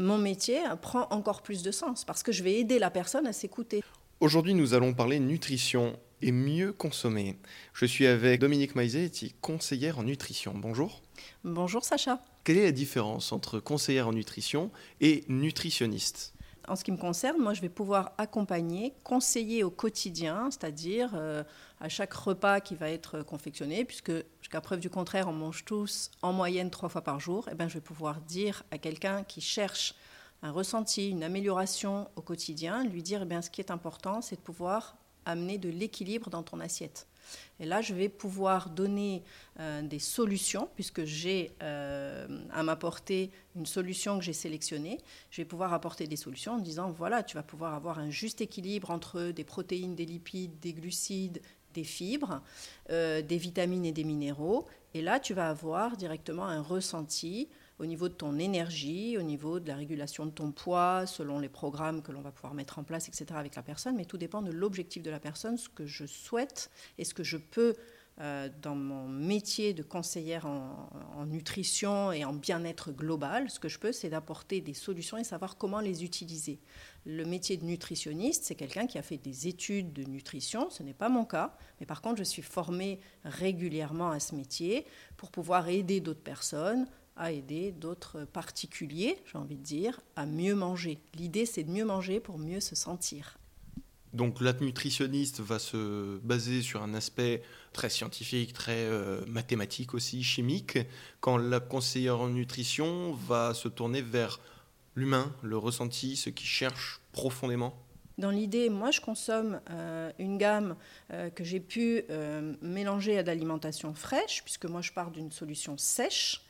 mon métier prend encore plus de sens parce que je vais aider la personne à s'écouter. Aujourd'hui, nous allons parler nutrition et mieux consommer. Je suis avec Dominique Maizetti, conseillère en nutrition. Bonjour. Bonjour Sacha. Quelle est la différence entre conseillère en nutrition et nutritionniste? En ce qui me concerne, moi, je vais pouvoir accompagner, conseiller au quotidien, c'est-à-dire euh, à chaque repas qui va être confectionné, puisque jusqu'à preuve du contraire, on mange tous en moyenne trois fois par jour, eh ben, je vais pouvoir dire à quelqu'un qui cherche un ressenti, une amélioration au quotidien, lui dire, eh bien, ce qui est important, c'est de pouvoir amener de l'équilibre dans ton assiette. Et là, je vais pouvoir donner euh, des solutions, puisque j'ai euh, à m'apporter une solution que j'ai sélectionnée. Je vais pouvoir apporter des solutions en disant, voilà, tu vas pouvoir avoir un juste équilibre entre des protéines, des lipides, des glucides, des fibres, euh, des vitamines et des minéraux. Et là, tu vas avoir directement un ressenti au niveau de ton énergie, au niveau de la régulation de ton poids, selon les programmes que l'on va pouvoir mettre en place, etc. avec la personne, mais tout dépend de l'objectif de la personne, ce que je souhaite et ce que je peux, euh, dans mon métier de conseillère en, en nutrition et en bien-être global, ce que je peux, c'est d'apporter des solutions et savoir comment les utiliser. Le métier de nutritionniste, c'est quelqu'un qui a fait des études de nutrition, ce n'est pas mon cas, mais par contre, je suis formée régulièrement à ce métier pour pouvoir aider d'autres personnes à aider d'autres particuliers, j'ai envie de dire, à mieux manger. L'idée, c'est de mieux manger pour mieux se sentir. Donc la nutritionniste va se baser sur un aspect très scientifique, très euh, mathématique aussi, chimique, quand la conseillère en nutrition va se tourner vers l'humain, le ressenti, ce qui cherche profondément dans l'idée, moi, je consomme euh, une gamme euh, que j'ai pu mélanger à de l'alimentation fraîche, puisque moi, je pars d'une solution sèche.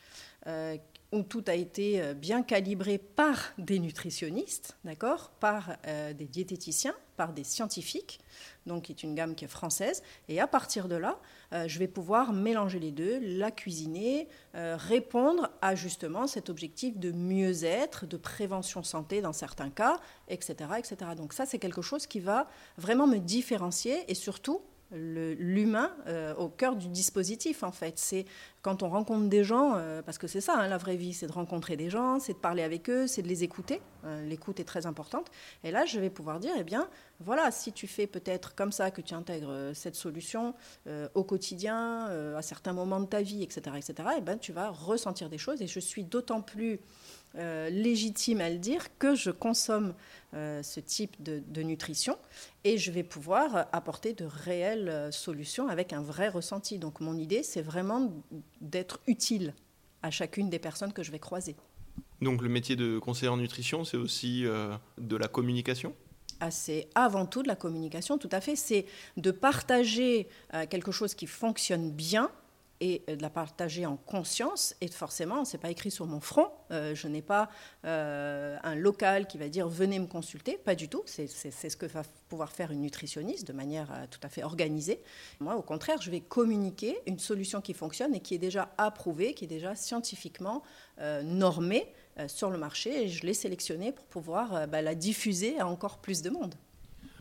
Euh, où tout a été euh, bien calibré par des nutritionnistes, d'accord, par euh, des diététiciens, par des scientifiques, donc qui est une gamme qui est française. Et à partir de là, je vais pouvoir mélanger les deux, la cuisiner, répondre à justement cet objectif de mieux-être, de prévention santé dans certains cas, etc., etc. Donc ça, c'est quelque chose qui va vraiment me différencier et surtout l'humain euh, au cœur du dispositif en fait. C'est quand on rencontre des gens, euh, parce que c'est ça hein, la vraie vie, c'est de rencontrer des gens, c'est de parler avec eux, c'est de les écouter. Euh, l'écoute est très importante. Et là, je vais pouvoir dire, eh bien, voilà, si tu fais peut-être comme ça que tu intègres cette solution au quotidien, à certains moments de ta vie, etc., etc., eh ben, tu vas ressentir des choses. Et je suis d'autant plus euh, légitime à le dire que je consomme euh, ce type de, nutrition et je vais pouvoir apporter de réelles euh, solutions avec un vrai ressenti. Donc mon idée, c'est vraiment d'être utile à chacune des personnes que je vais croiser. Donc le métier de conseiller en nutrition, c'est aussi de la communication? Ah, c'est avant tout de la communication, tout à fait. C'est de partager quelque chose qui fonctionne bien et de la partager en conscience. Et forcément, c'est pas écrit sur mon front. Euh, je n'ai pas euh, un local qui va dire venez me consulter. Pas du tout. C'est ce que va pouvoir faire une nutritionniste de manière euh, tout à fait organisée. Moi, au contraire, je vais communiquer une solution qui fonctionne et qui est déjà approuvée, qui est déjà scientifiquement normée sur le marché. Et je l'ai sélectionnée pour pouvoir bah, la diffuser à encore plus de monde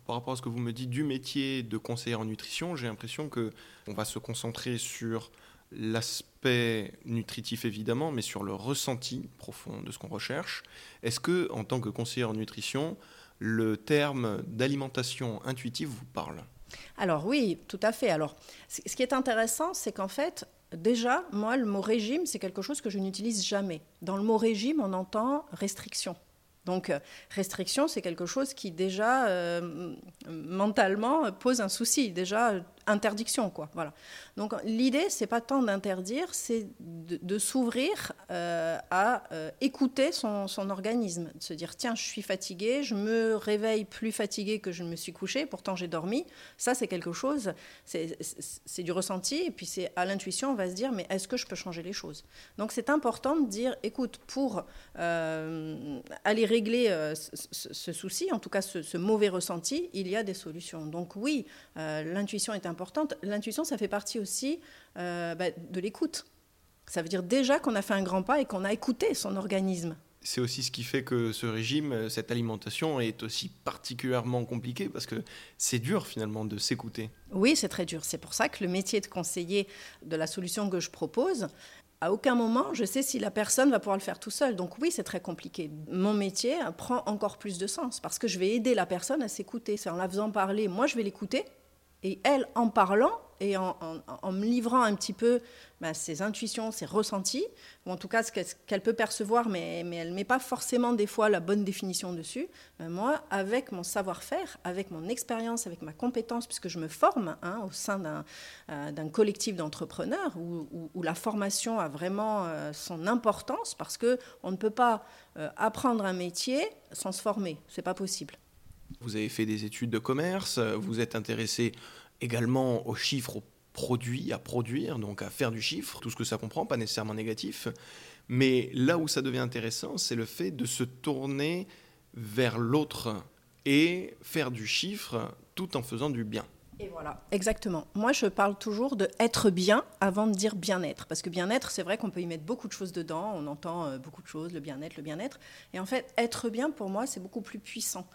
par rapport à ce que vous me dites du métier de conseiller en nutrition, j'ai l'impression que on va se concentrer sur l'aspect nutritif évidemment, mais sur le ressenti profond de ce qu'on recherche. Est-ce que, en tant que conseiller en nutrition, le terme d'alimentation intuitive vous parle? Alors oui, tout à fait. Alors, ce qui est intéressant, c'est qu'en fait, déjà, moi, le mot régime, c'est quelque chose que je n'utilise jamais. Dans le mot régime, on entend restriction. Donc, euh, restriction, c'est quelque chose qui déjà euh, mentalement pose un souci. Déjà, interdiction, quoi. Voilà. Donc l'idée, c'est pas tant d'interdire, c'est de, s'ouvrir euh, à euh, écouter son, organisme, de se dire tiens, je suis fatigué, je me réveille plus fatigué que je me suis couché, pourtant j'ai dormi. Ça, c'est quelque chose, c'est du ressenti, et puis c'est à l'intuition, on va se dire mais est-ce que je peux changer les choses? Donc c'est important de dire écoute, pour euh, aller régler ce, souci, en tout cas ce, ce, mauvais ressenti, il y a des solutions. Donc oui, l'intuition est importante L'intuition, ça fait partie aussi euh, bah, de l'écoute. Ça veut dire déjà qu'on a fait un grand pas et qu'on a écouté son organisme. C'est aussi ce qui fait que ce régime, cette alimentation est aussi particulièrement compliqué parce que c'est dur finalement de s'écouter. Oui, c'est très dur. C'est pour ça que le métier de conseiller de la solution que je propose à aucun moment je sais si la personne va pouvoir le faire tout seul. Donc oui, c'est très compliqué. Mon métier prend encore plus de sens parce que je vais aider la personne à s'écouter. C'est en la faisant parler, moi je vais l'écouter et elle, en parlant et en, me livrant un petit peu bah, ses intuitions, ses ressentis, ou en tout cas ce qu'elle peut percevoir, mais, elle ne met pas forcément des fois la bonne définition dessus, bah, moi, avec mon savoir-faire, avec mon expérience, avec ma compétence, puisque je me forme hein, au sein d'un euh, collectif d'entrepreneurs, où, la formation a vraiment euh, son importance, parce qu'on ne peut pas euh, apprendre un métier sans se former, ce n'est pas possible. Vous avez fait des études de commerce, vous êtes intéressé également aux chiffres, aux produits à produire, donc à faire du chiffre, tout ce que ça comprend, pas nécessairement négatif. Mais là où ça devient intéressant, c'est le fait de se tourner vers l'autre et faire du chiffre tout en faisant du bien. Et voilà, exactement. Moi, je parle toujours de être bien avant de dire bien-être. Parce que bien-être, c'est vrai qu'on peut y mettre beaucoup de choses dedans. On entend euh, beaucoup de choses, le bien-être, le bien-être. Et en fait, être bien, pour moi, c'est beaucoup plus puissant.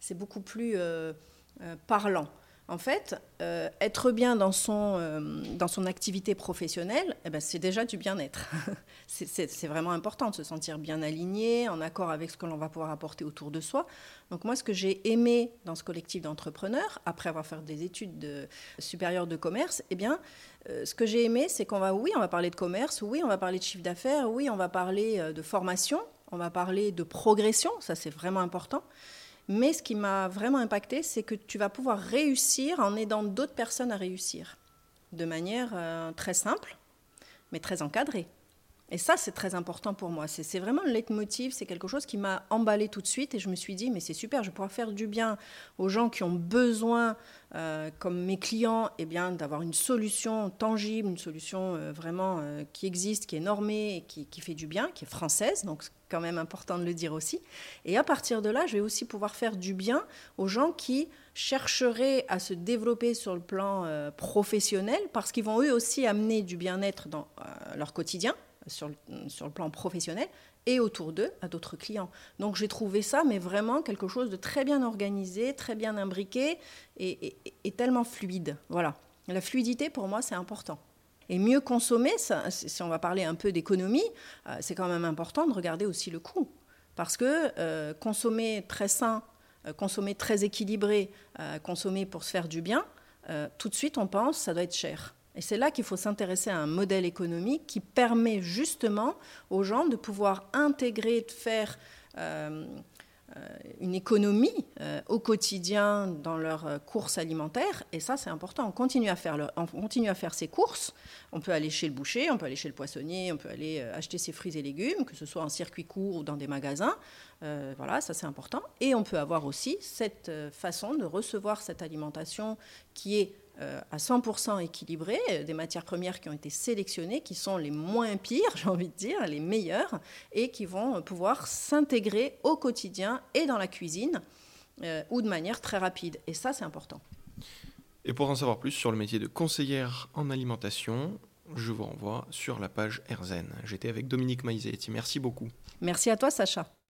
C'est beaucoup plus euh, euh, parlant. En fait, euh, être bien dans son, dans son activité professionnelle, eh ben, c'est déjà du bien-être. c'est vraiment important de se sentir bien aligné, en accord avec ce que l'on va pouvoir apporter autour de soi. Donc moi, ce que j'ai aimé dans ce collectif d'entrepreneurs, après avoir fait des études de, supérieures de commerce, eh bien, ce que j'ai aimé, c'est qu'on va, oui, on va parler de commerce, oui, on va parler de chiffre d'affaires, oui, on va parler de formation, on va parler de progression, ça c'est vraiment important. Mais ce qui m'a vraiment impacté, c'est que tu vas pouvoir réussir en aidant d'autres personnes à réussir de manière euh, très simple, mais très encadrée. Et ça, c'est très important pour moi. C'est vraiment le leitmotiv, c'est quelque chose qui m'a emballé tout de suite et je me suis dit, mais c'est super, je pourrais faire du bien aux gens qui ont besoin, euh, comme mes clients, eh bien, d'avoir une solution tangible, une solution euh, vraiment euh, qui existe, qui est normée qui, fait du bien, qui est française, donc c'est quand même important de le dire aussi. Et à partir de là, je vais aussi pouvoir faire du bien aux gens qui chercheraient à se développer sur le plan professionnel parce qu'ils vont eux aussi amener du bien-être dans leur quotidien sur le, plan professionnel et autour d'eux à d'autres clients. Donc j'ai trouvé ça, mais vraiment quelque chose de très bien organisé, très bien imbriqué et, tellement fluide. Voilà. La fluidité, pour moi, c'est important. Et mieux consommer, si on va parler un peu d'économie, euh, c'est quand même important de regarder aussi le coût. Parce que euh, consommer très sain, euh, consommer très équilibré, consommer pour se faire du bien, tout de suite on pense ça doit être cher. Et c'est là qu'il faut s'intéresser à un modèle économique qui permet justement aux gens de pouvoir intégrer, de faire euh, euh, une économie euh, au quotidien dans leurs courses alimentaires. Et ça, c'est important. On continue, à faire on continue à faire ses courses. On peut aller chez le boucher, on peut aller chez le poissonnier, on peut aller acheter ses fruits et légumes, que ce soit en circuit court ou dans des magasins. voilà, ça c'est important. Et on peut avoir aussi cette façon de recevoir cette alimentation qui est à 100% équilibré, euh, des matières premières qui ont été sélectionnées, qui sont les moins pires, j'ai envie de dire, les meilleures, et qui vont pouvoir s'intégrer au quotidien et dans la cuisine, euh, ou de manière très rapide. Et ça, c'est important. Et pour en savoir plus sur le métier de conseillère en alimentation, je vous renvoie sur la page Erzen. J'étais avec Dominique Maizetti. Merci beaucoup. Merci à toi, Sacha.